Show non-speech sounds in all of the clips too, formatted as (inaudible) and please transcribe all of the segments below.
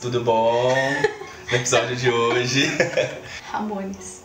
tudo bom? No episódio de hoje. Ramones.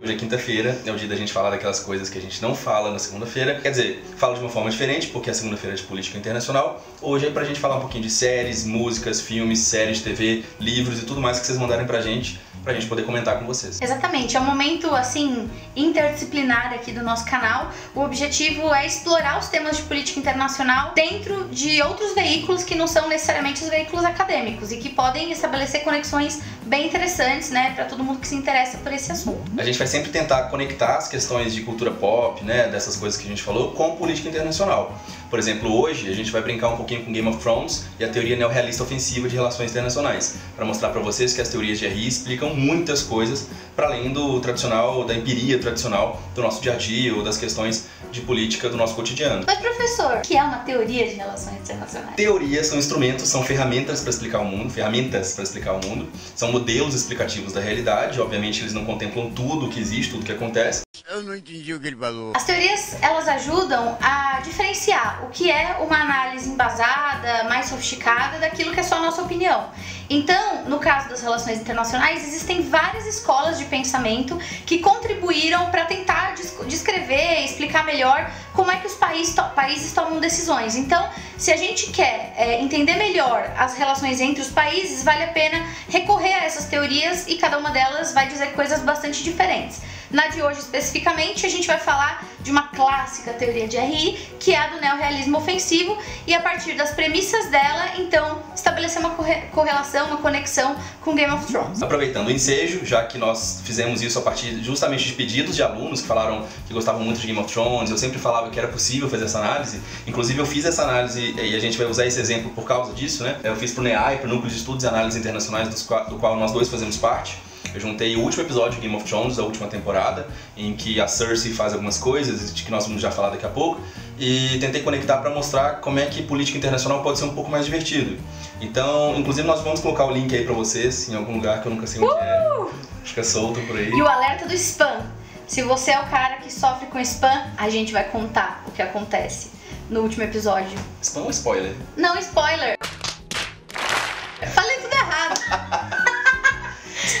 Hoje é quinta-feira, é o dia da gente falar daquelas coisas que a gente não fala na segunda-feira. Quer dizer, fala de uma forma diferente, porque é segunda-feira de política internacional. Hoje é pra gente falar um pouquinho de séries, músicas, filmes, séries de TV, livros e tudo mais que vocês mandarem pra gente, pra gente poder comentar com vocês. Exatamente, é um momento assim interdisciplinar aqui do nosso canal. O objetivo é explorar os temas de política internacional dentro de outros veículos que não são necessariamente os veículos acadêmicos e que podem estabelecer conexões bem interessantes, né, para todo mundo que se interessa por esse assunto. A gente vai sempre tentar conectar as questões de cultura pop, né, dessas coisas que a gente falou, com política internacional. Por exemplo, hoje a gente vai brincar um pouquinho com Game of Thrones e a teoria neorrealista ofensiva de relações internacionais, para mostrar para vocês que as teorias de RI explicam muitas coisas para além do tradicional, da empiria tradicional do nosso dia a dia ou das questões de política do nosso cotidiano. Mas professor, o que é uma teoria de relações internacionais? Teorias são instrumentos, são ferramentas para explicar o mundo, ferramentas para explicar o mundo, são modelos explicativos da realidade, obviamente eles não contemplam tudo o que existe, tudo o que acontece. Eu não entendi o que ele falou. As teorias, elas ajudam a diferenciar o que é uma análise embasada, mais sofisticada, daquilo que é só a nossa opinião. Então, no caso das relações internacionais, existem várias escolas de pensamento que contribuíram para tentar descrever, explicar melhor como é que os países, países tomam decisões. Então, se a gente quer é, entender melhor as relações entre os países, vale a pena recorrer a essas teorias e cada uma delas vai dizer coisas bastante diferentes. Na de hoje especificamente, a gente vai falar de uma clássica teoria de RI, que é a do neorrealismo ofensivo, e a partir das premissas dela, então, estabelecer uma correlação, uma conexão com Game of Thrones. Aproveitando o ensejo, já que nós fizemos isso a partir justamente de pedidos de alunos que falaram que gostavam muito de Game of Thrones, eu sempre falava que era possível fazer essa análise, inclusive eu fiz essa análise e a gente vai usar esse exemplo por causa disso, né? Eu fiz pro NEAI, pro Núcleo de Estudos e Análises Internacionais, do qual nós dois fazemos parte. Eu juntei o último episódio de Game of Thrones, da última temporada, em que a Cersei faz algumas coisas, de que nós vamos já falar daqui a pouco, e tentei conectar para mostrar como é que política internacional pode ser um pouco mais divertido. Então, inclusive nós vamos colocar o link aí para vocês, em algum lugar que eu nunca sei onde é. Uh! Fica solto por aí. E o alerta do spam. Se você é o cara que sofre com spam, a gente vai contar o que acontece no último episódio. Spam ou spoiler? Não, spoiler.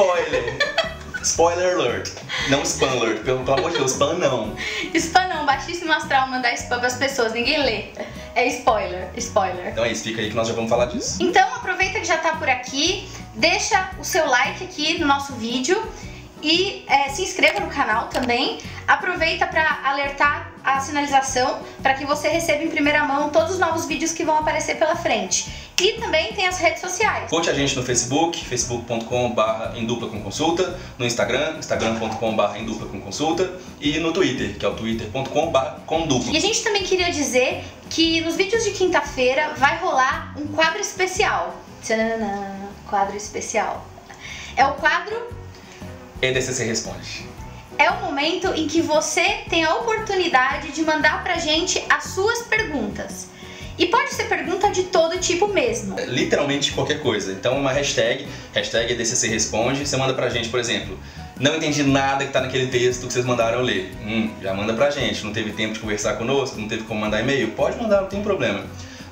Spoiler! Spoiler alert. Não spam alert, pelo, pelo amor de Deus, spam não. Spam não, baixíssimo astral mandar spam pras pessoas, ninguém lê. É spoiler, spoiler. Então é isso, fica aí que nós já vamos falar disso. Então aproveita que já tá por aqui, deixa o seu like aqui no nosso vídeo e é, se inscreva no canal também. Aproveita para alertar a sinalização para que você receba em primeira mão todos os novos vídeos que vão aparecer pela frente. E também tem as redes sociais. Curte a gente no Facebook, facebook.com.br em dupla com consulta, no Instagram, instagram.com.br em dupla com consulta e no Twitter, que é o twitter.com.br com dupla. E a gente também queria dizer que nos vídeos de quinta-feira vai rolar um quadro especial. Tchananã, quadro especial. É o quadro EDCC Responde. É o momento em que você tem a oportunidade de mandar pra gente as suas perguntas. E pode ser pergunta de todo tipo mesmo. É, literalmente qualquer coisa. Então uma hashtag, hashtag EDCC Responde, você manda pra gente, por exemplo, não entendi nada que tá naquele texto que vocês mandaram ler. Hum, já manda pra gente. Não teve tempo de conversar conosco, não teve como mandar e-mail? Pode mandar, não tem problema.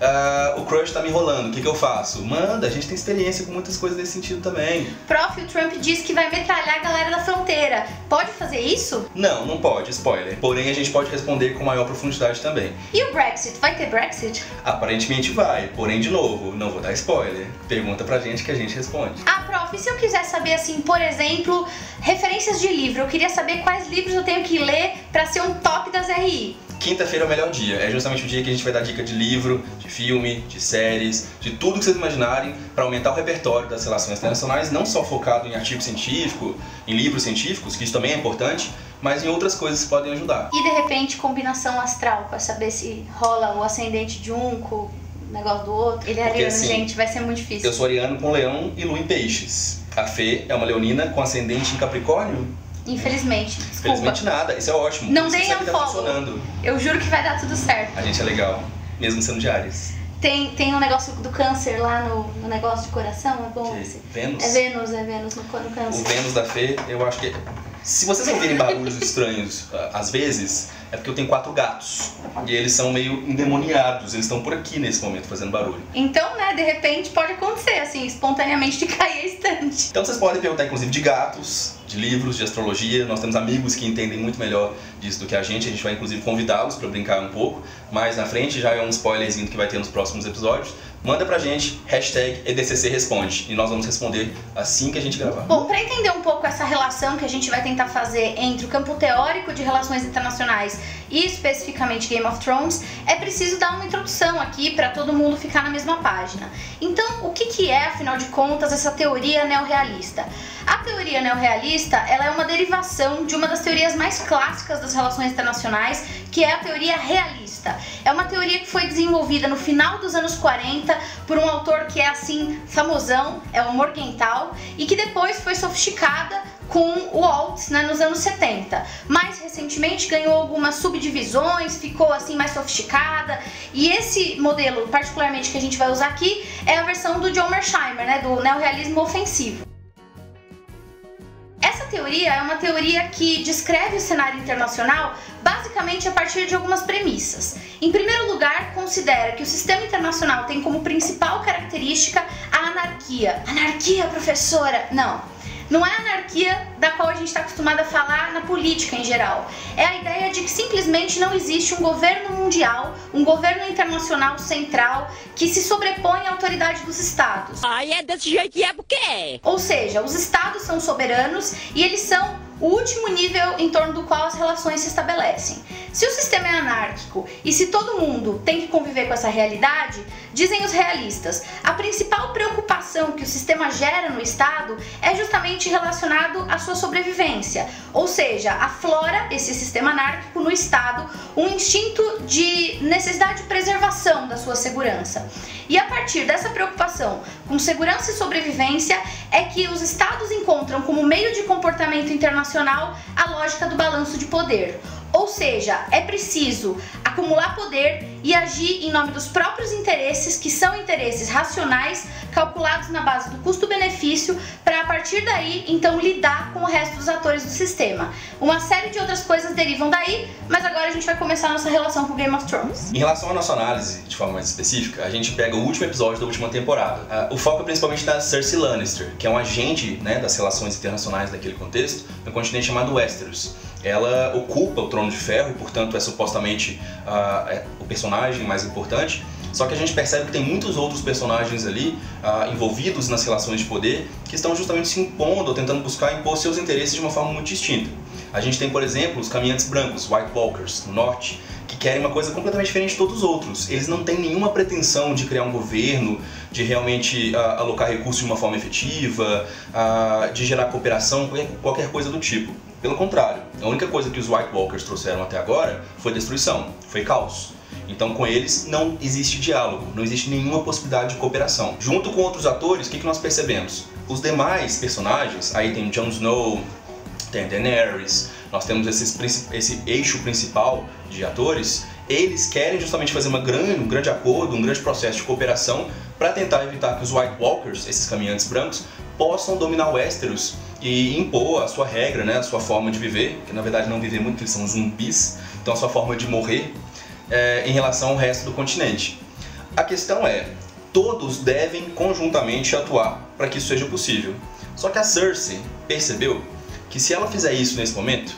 Uh, o crush tá me enrolando, o que, que eu faço? Manda, a gente tem experiência com muitas coisas nesse sentido também. Prof, o Trump disse que vai metralhar a galera da fronteira. Pode fazer isso? Não, não pode, spoiler. Porém, a gente pode responder com maior profundidade também. E o Brexit? Vai ter Brexit? Aparentemente vai, porém, de novo, não vou dar spoiler. Pergunta pra gente que a gente responde. Ah, prof, e se eu quiser saber, assim, por exemplo, referências de livro? Eu queria saber quais livros eu tenho que ler pra ser um top das RI. Quinta-feira é o melhor dia. É justamente o dia que a gente vai dar dica de livro, de filme, de séries, de tudo que vocês imaginarem para aumentar o repertório das relações internacionais, não só focado em artigo científico, em livros científicos, que isso também é importante, mas em outras coisas que podem ajudar. E de repente combinação astral para saber se rola o ascendente de um com o negócio do outro. Ele é Porque, ariano, assim, gente, vai ser muito difícil. Eu sou ariano com leão e lua em peixes. A Fê é uma leonina com ascendente em Capricórnio Infelizmente. Desculpa. Infelizmente nada, isso é ótimo. Não deem um follow. Eu juro que vai dar tudo certo. A gente é legal, mesmo sendo de Ares. Tem, tem um negócio do câncer lá no, no negócio de coração, é bom? Que? Vênus? É Vênus, é Vênus no, no câncer. O Vênus da Fê, eu acho que Se vocês ouvirem (laughs) barulhos estranhos às vezes, é porque eu tenho quatro gatos. E eles são meio endemoniados, eles estão por aqui nesse momento fazendo barulho. Então, né, de repente pode acontecer, assim, espontaneamente de cair a estante. Então vocês podem perguntar, inclusive, de gatos, de livros, de astrologia. Nós temos amigos que entendem muito melhor disso do que a gente. A gente vai, inclusive, convidá-los para brincar um pouco. Mas na frente já é um spoilerzinho que vai ter nos próximos episódios manda pra gente, hashtag EDCC Responde, e nós vamos responder assim que a gente gravar. Bom, para entender um pouco essa relação que a gente vai tentar fazer entre o campo teórico de relações internacionais e especificamente Game of Thrones, é preciso dar uma introdução aqui para todo mundo ficar na mesma página. Então, o que, que é, afinal de contas, essa teoria neorrealista? A teoria neorrealista ela é uma derivação de uma das teorias mais clássicas das relações internacionais, que é a teoria realista. É uma teoria que foi desenvolvida no final dos anos 40 por um autor que é assim famosão, é o Morgenthau, e que depois foi sofisticada com o Waltz né, nos anos 70. Mais recentemente ganhou algumas subdivisões, ficou assim mais sofisticada. E esse modelo, particularmente que a gente vai usar aqui, é a versão do John Mersheimer, né, do neorrealismo ofensivo teoria é uma teoria que descreve o cenário internacional basicamente a partir de algumas premissas. Em primeiro lugar, considera que o sistema internacional tem como principal característica a anarquia. Anarquia, professora? Não. Não é a anarquia da qual a gente está acostumado a falar na política em geral. É a ideia de que simplesmente não existe um governo mundial, um governo internacional central que se sobrepõe à autoridade dos estados. Ai, é desse jeito que é porque. Ou seja, os estados são soberanos e eles são o último nível em torno do qual as relações se estabelecem. Se o sistema é anárquico e se todo mundo tem que conviver com essa realidade, dizem os realistas, a principal preocupação que o sistema gera no Estado é justamente relacionado à sua sobrevivência, ou seja, aflora esse sistema anárquico no Estado um instinto de necessidade de preservação da sua segurança. E a partir dessa preocupação com segurança e sobrevivência é que os Estados encontram como meio de comportamento internacional a lógica do balanço de poder. Ou seja, é preciso acumular poder e agir em nome dos próprios interesses, que são interesses racionais, calculados na base do custo-benefício, para a partir daí então lidar com o resto dos atores do sistema. Uma série de outras coisas derivam daí, mas agora a gente vai começar a nossa relação com Game of Thrones. Em relação à nossa análise, de forma mais específica, a gente pega o último episódio da última temporada. Uh, o foco é principalmente na Cersei Lannister, que é um agente né, das relações internacionais daquele contexto, no continente chamado Westeros ela ocupa o Trono de Ferro e, portanto, é supostamente uh, é o personagem mais importante. Só que a gente percebe que tem muitos outros personagens ali uh, envolvidos nas relações de poder que estão justamente se impondo ou tentando buscar impor seus interesses de uma forma muito distinta. A gente tem, por exemplo, os caminhantes brancos, White Walkers, no norte, que querem uma coisa completamente diferente de todos os outros. Eles não têm nenhuma pretensão de criar um governo, de realmente uh, alocar recursos de uma forma efetiva, uh, de gerar cooperação, qualquer coisa do tipo. Pelo contrário, a única coisa que os White Walkers trouxeram até agora foi destruição, foi caos. Então, com eles não existe diálogo, não existe nenhuma possibilidade de cooperação. Junto com outros atores, o que, que nós percebemos? Os demais personagens, aí tem Jon Snow, tem Daenerys, nós temos esses, esse eixo principal de atores, eles querem justamente fazer uma grande, um grande acordo, um grande processo de cooperação para tentar evitar que os White Walkers, esses caminhantes brancos, possam dominar Westeros e impor a sua regra, né, a sua forma de viver, que na verdade não viver muito, eles são zumbis, então a sua forma de morrer é, em relação ao resto do continente. A questão é, todos devem conjuntamente atuar para que isso seja possível. Só que a Cersei percebeu que se ela fizer isso nesse momento,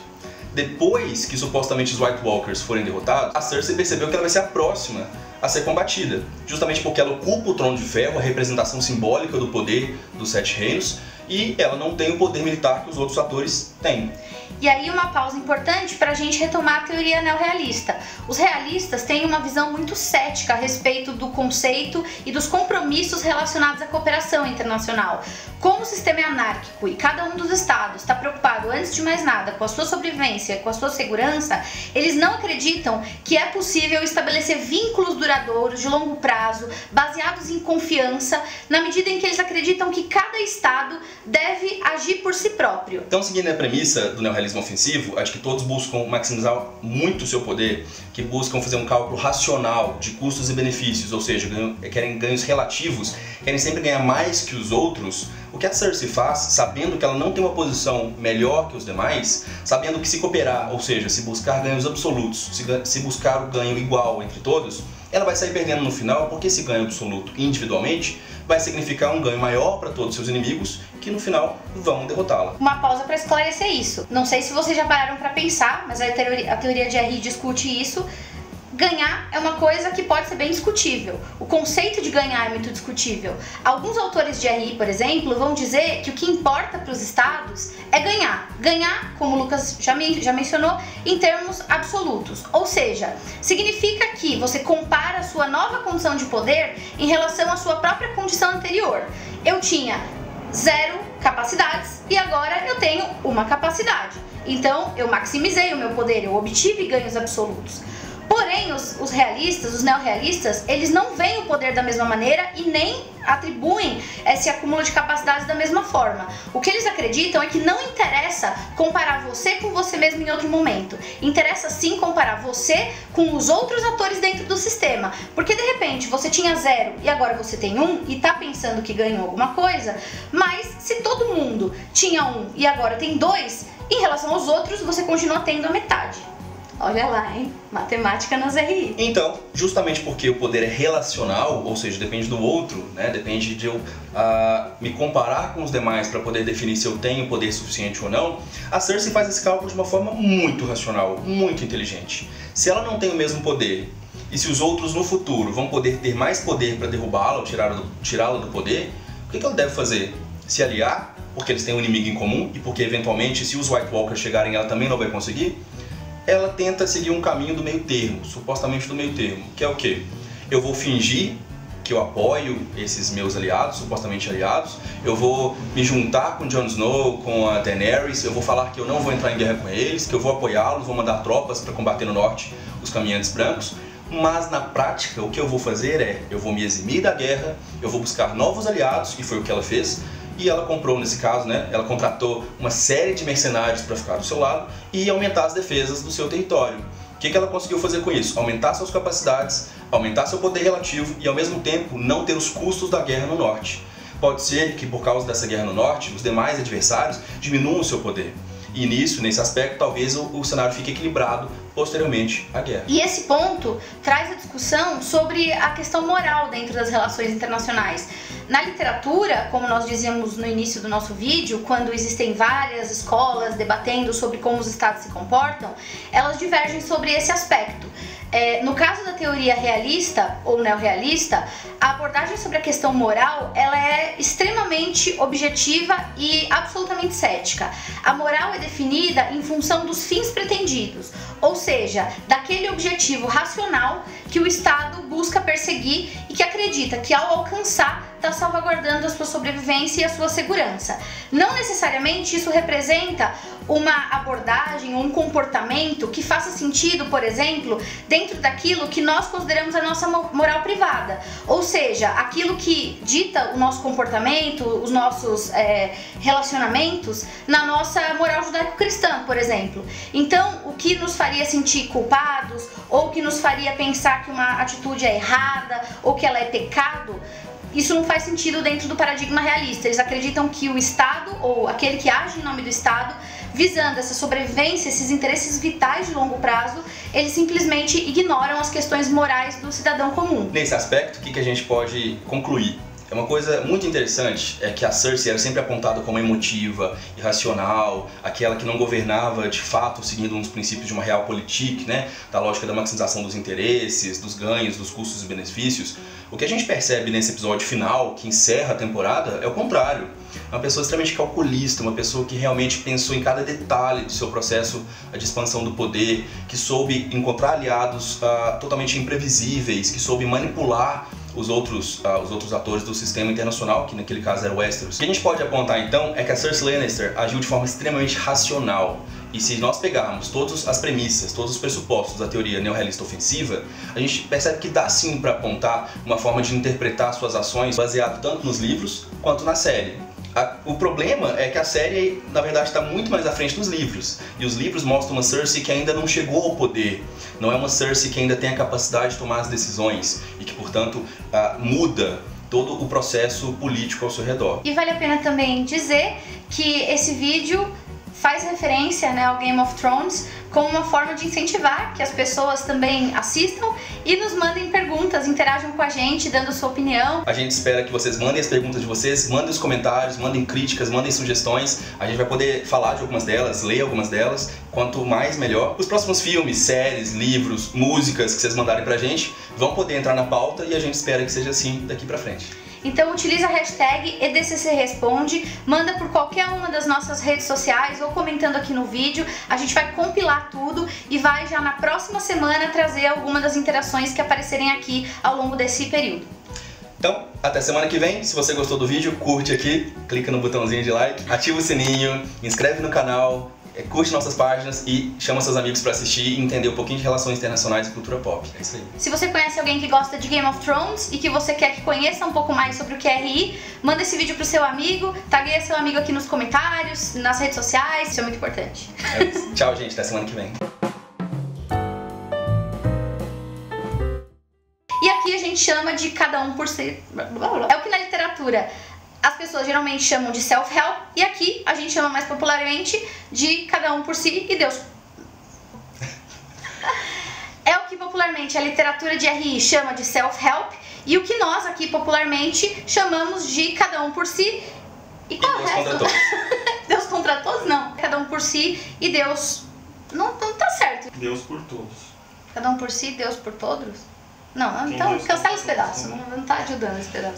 depois que supostamente os White Walkers forem derrotados, a Cersei percebeu que ela vai ser a próxima a ser combatida, justamente porque ela ocupa o trono de ferro, a representação simbólica do poder dos Sete Reinos, e ela não tem o poder militar que os outros atores têm. E aí uma pausa importante para a gente retomar a teoria neorrealista. Os realistas têm uma visão muito cética a respeito do conceito e dos compromissos relacionados à cooperação internacional. Como o sistema é anárquico e cada um dos estados está preocupado, antes de mais nada, com a sua sobrevivência, com a sua segurança, eles não acreditam que é possível estabelecer vínculos duradouros de longo prazo, baseados em confiança, na medida em que eles acreditam que cada estado deve agir por si próprio. Então, seguindo a premissa do neorrealismo ofensivo, a de que todos buscam maximizar muito o seu poder, que buscam fazer um cálculo racional de custos e benefícios, ou seja, querem ganhos relativos, querem sempre ganhar mais que os outros, o que a Cersei faz, sabendo que ela não tem uma posição melhor que os demais, sabendo que se cooperar, ou seja, se buscar ganhos absolutos, se buscar o ganho igual entre todos, ela vai sair perdendo no final, porque esse ganho absoluto individualmente vai significar um ganho maior para todos os seus inimigos, que no final vão derrotá-la. Uma pausa para esclarecer isso. Não sei se vocês já pararam para pensar, mas a teoria, a teoria de Harry discute isso ganhar é uma coisa que pode ser bem discutível. O conceito de ganhar é muito discutível. Alguns autores de RI, por exemplo, vão dizer que o que importa para os estados é ganhar. Ganhar, como o Lucas já, me, já mencionou, em termos absolutos. Ou seja, significa que você compara a sua nova condição de poder em relação à sua própria condição anterior. Eu tinha zero capacidades e agora eu tenho uma capacidade. Então eu maximizei o meu poder, eu obtive ganhos absolutos. Porém, os, os realistas, os neorrealistas, eles não veem o poder da mesma maneira e nem atribuem esse acúmulo de capacidades da mesma forma. O que eles acreditam é que não interessa comparar você com você mesmo em outro momento. Interessa sim comparar você com os outros atores dentro do sistema. Porque de repente você tinha zero e agora você tem um e tá pensando que ganhou alguma coisa, mas se todo mundo tinha um e agora tem dois, em relação aos outros você continua tendo a metade. Olha lá, hein? Matemática nas RI. Então, justamente porque o poder é relacional, ou seja, depende do outro, né? Depende de eu uh, me comparar com os demais para poder definir se eu tenho poder suficiente ou não, a Cersei faz esse cálculo de uma forma muito racional, muito inteligente. Se ela não tem o mesmo poder e se os outros no futuro vão poder ter mais poder para derrubá-la ou tirá-la do, tirá do poder, o que, que ela deve fazer? Se aliar, porque eles têm um inimigo em comum e porque eventualmente, se os White Walkers chegarem, ela também não vai conseguir? Ela tenta seguir um caminho do meio termo, supostamente do meio termo, que é o que? Eu vou fingir que eu apoio esses meus aliados, supostamente aliados, eu vou me juntar com Jon Snow, com a Daenerys, eu vou falar que eu não vou entrar em guerra com eles, que eu vou apoiá-los, vou mandar tropas para combater no norte os caminhantes brancos, mas na prática o que eu vou fazer é, eu vou me eximir da guerra, eu vou buscar novos aliados, e foi o que ela fez, e ela comprou, nesse caso, né, ela contratou uma série de mercenários para ficar do seu lado e aumentar as defesas do seu território. O que, que ela conseguiu fazer com isso? Aumentar suas capacidades, aumentar seu poder relativo e, ao mesmo tempo, não ter os custos da guerra no norte. Pode ser que, por causa dessa guerra no norte, os demais adversários diminuam o seu poder. E nisso, nesse aspecto, talvez o, o, cenário fique equilibrado posteriormente à guerra. E esse ponto traz a discussão sobre a questão moral dentro das relações internacionais. Na literatura, como nós dizíamos no início do nosso vídeo, quando existem várias escolas debatendo sobre como os estados se comportam, elas divergem sobre esse aspecto. É, no caso da teoria realista ou neorrealista, a abordagem sobre a questão moral ela é extremamente objetiva e absolutamente cética. A moral é definida em função dos fins pretendidos, ou seja, daquele objetivo racional que o Estado busca perseguir e que acredita que ao alcançar está salvaguardando a sua sobrevivência e a sua segurança. Não necessariamente isso representa uma abordagem um comportamento que faça sentido, por exemplo, dentro daquilo que nós consideramos a nossa moral privada. Ou seja, aquilo que dita o nosso comportamento, os nossos é, relacionamentos na nossa moral judaico-cristã, por exemplo. Então, o que nos faria sentir culpados ou que nos faria pensar que uma atitude é errada ou que ela é pecado, isso não faz sentido dentro do paradigma realista. Eles acreditam que o Estado, ou aquele que age em nome do Estado, visando essa sobrevivência, esses interesses vitais de longo prazo, eles simplesmente ignoram as questões morais do cidadão comum. Nesse aspecto, o que a gente pode concluir? É uma coisa muito interessante é que a Cersei era sempre apontada como emotiva, irracional, aquela que não governava de fato seguindo uns princípios de uma realpolitik, né, da lógica da maximização dos interesses, dos ganhos, dos custos e benefícios. O que a gente percebe nesse episódio final, que encerra a temporada, é o contrário. É uma pessoa extremamente calculista, uma pessoa que realmente pensou em cada detalhe do seu processo de expansão do poder, que soube encontrar aliados uh, totalmente imprevisíveis, que soube manipular os outros, uh, os outros atores do sistema internacional, que naquele caso era o Westeros. O que a gente pode apontar então é que a Cersei Lannister agiu de forma extremamente racional. E se nós pegarmos todas as premissas, todos os pressupostos da teoria neorrealista ofensiva, a gente percebe que dá sim para apontar uma forma de interpretar suas ações baseado tanto nos livros quanto na série. A- o problema é que a série, na verdade, está muito mais à frente dos livros. E os livros mostram uma Cersei que ainda não chegou ao poder. Não é uma Cersei que ainda tem a capacidade de tomar as decisões e que, portanto, ah, muda todo o processo político ao seu redor. E vale a pena também dizer que esse vídeo faz referência né, ao Game of Thrones como uma forma de incentivar que as pessoas também assistam e nos mandem perguntas, interajam com a gente, dando sua opinião. A gente espera que vocês mandem as perguntas de vocês, mandem os comentários, mandem críticas, mandem sugestões. A gente vai poder falar de algumas delas, ler algumas delas. Quanto mais, melhor. Os próximos filmes, séries, livros, músicas que vocês mandarem pra gente vão poder entrar na pauta e a gente espera que seja assim daqui pra frente. Então utiliza a hashtag EDCC Responde, manda por qualquer uma das nossas redes sociais ou comentando aqui no vídeo. A gente vai compilar tudo e vai já na próxima semana trazer alguma das interações que aparecerem aqui ao longo desse período. Então, até semana que vem. Se você gostou do vídeo, curte aqui, clica no botãozinho de like, ativa o sininho, inscreve no canal, curte nossas páginas e chama seus amigos pra assistir e entender um pouquinho de relações internacionais e cultura pop. É isso aí. Se você conhece alguém que gosta de Game of Thrones e que você quer que conheça um pouco mais sobre o QRI, manda esse vídeo pro seu amigo, tagueia seu amigo aqui nos comentários, nas redes sociais, isso é muito importante. É. (laughs) Tchau, gente. Até semana que vem. E aqui a gente chama de cada um por si. É o que na literatura as pessoas geralmente chamam de self-help e aqui a gente chama mais popularmente de cada um por si e Deus. (laughs) É o que popularmente a literatura de RI chama de self-help e o que nós aqui popularmente chamamos de cada um por si. E qual é o Deus resto? contra todos. (laughs) Deus contra todos? Não. Cada um por si e Deus. Não, não tá certo. Deus por todos. Cada um por si, Deus por todos? Não, Quem então Deus cancela esse pedaço. Não, não tá ajudando esse pedaço.